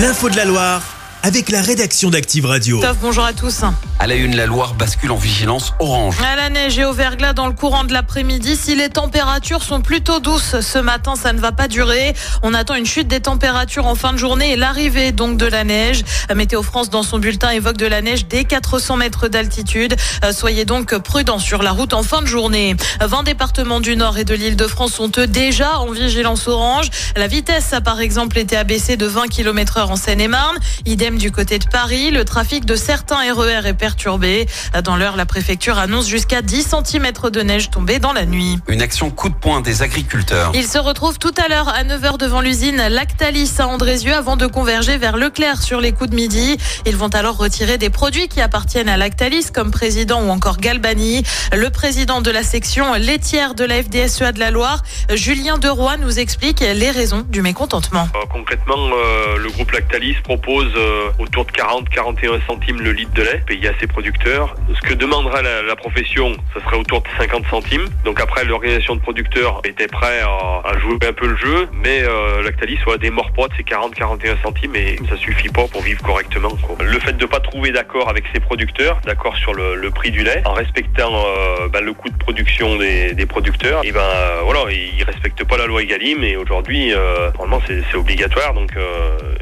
L'info de la Loire avec la rédaction d'Active Radio. Top, bonjour à tous. À la une, la Loire bascule en vigilance orange. À la neige et au verglas dans le courant de l'après-midi, si les températures sont plutôt douces ce matin, ça ne va pas durer. On attend une chute des températures en fin de journée et l'arrivée donc de la neige. Météo France dans son bulletin évoque de la neige dès 400 mètres d'altitude. Euh, soyez donc prudents sur la route en fin de journée. 20 départements du Nord et de l'île de France sont eux déjà en vigilance orange. La vitesse a par exemple été abaissée de 20 km heure en Seine-et-Marne. Idem du côté de Paris. Le trafic de certains RER est perturbé. Dans l'heure, la préfecture annonce jusqu'à 10 cm de neige tombée dans la nuit. Une action coup de poing des agriculteurs. Ils se retrouvent tout à l'heure à 9h devant l'usine Lactalis à Andrézieux avant de converger vers Leclerc sur les coups de midi. Ils vont alors retirer des produits qui appartiennent à Lactalis comme président ou encore Galbani. Le président de la section laitière de la FDSEA de la Loire, Julien Deroy, nous explique les raisons du mécontentement. Euh, concrètement, euh, le groupe Lactalis propose euh, autour de 40-41 centimes le litre de lait payé à ses producteurs. Ce que demandera la, la profession, ce serait autour de 50 centimes. Donc après, l'organisation de producteurs était prêt à, à, jouer un peu le jeu, mais euh, Lactalis soit des morts de ces 40-41 centimes et ça suffit pas pour vivre correctement. Quoi. Le fait de pas trouver d'accord avec ses producteurs, d'accord sur le, le, prix du lait, en respectant euh, ben, le coût de production des, des producteurs, et ben euh, voilà, ils respectent pas la loi Egalim et aujourd'hui, euh, normalement c'est obligatoire, donc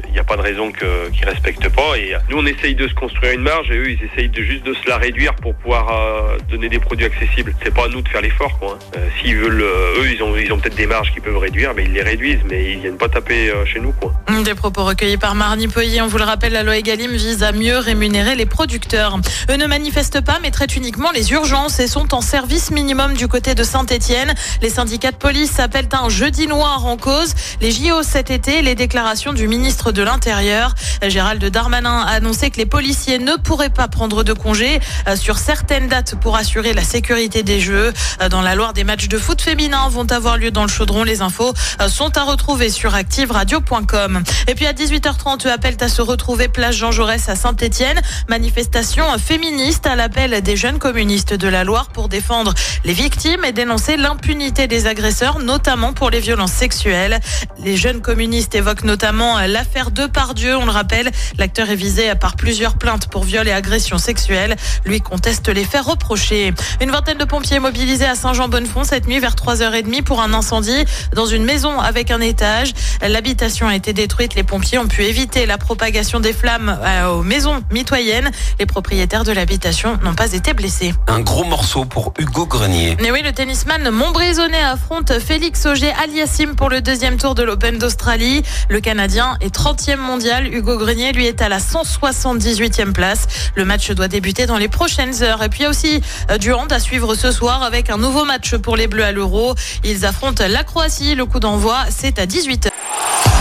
il n'y a pas de raison qu'ils respectent pas. Et nous, on essaye de se construire une marge et eux, ils essayent de juste de se la réduire pour pouvoir euh, donner des produits accessibles. C'est pas à nous de faire l'effort, quoi. Hein. Euh, S'ils veulent, euh, eux, ils ont, ils ont peut-être des marges qu'ils peuvent réduire, mais ils les réduisent, mais ils viennent pas taper euh, chez nous, quoi. Des propos recueillis par Marnie Poyer. On vous le rappelle, la loi Egalim vise à mieux rémunérer les producteurs. Eux ne manifestent pas, mais traitent uniquement les urgences et sont en service minimum du côté de Saint-Etienne. Les syndicats de police s'appellent un jeudi noir en cause. Les JO cet été, les déclarations du ministre de l'Intérieur. Gérald Darmanin a annoncé que les policiers ne pourraient pas prendre de congé euh, sur certaines dates pour assurer la sécurité des Jeux. Euh, dans la Loire, des matchs de foot féminin vont avoir lieu dans le chaudron. Les infos euh, sont à retrouver sur activeradio.com. Et puis à 18h30, eux appellent à se retrouver place Jean Jaurès à Saint-Etienne. Manifestation féministe à l'appel des jeunes communistes de la Loire pour défendre les victimes et dénoncer l'impunité des agresseurs, notamment pour les violences sexuelles. Les jeunes communistes évoquent notamment l'affaire de Pardieu. On le rappelle, l'acteur est visé par plusieurs plaintes pour viol et agression sexuelle. Lui conteste les faits reprochés. Une vingtaine de pompiers mobilisés à Saint-Jean-Bonnefond cette nuit vers 3h30 pour un incendie dans une maison avec un étage. L'habitation a été détruite. Les pompiers ont pu éviter la propagation des flammes aux maisons mitoyennes. Les propriétaires de l'habitation n'ont pas été blessés. Un gros morceau pour Hugo Grenier. Mais oui, le tennisman Montbrisonnais affronte Félix Auger Aliassim pour le deuxième tour de l'Open d'Australie. Le Canadien est 30e mondial. Hugo Grenier, lui, est à la 178e place. Le match doit débuter dans les prochaines heures. Et puis il y a aussi euh, du hand à suivre ce soir avec un nouveau match pour les Bleus à l'Euro. Ils affrontent la Croatie. Le coup d'envoi, c'est à 18h.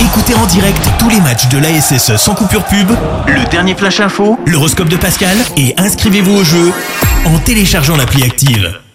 Écoutez en direct tous les matchs de l'ASSE sans coupure pub, le dernier flash info, l'horoscope de Pascal et inscrivez-vous au jeu en téléchargeant l'appli active.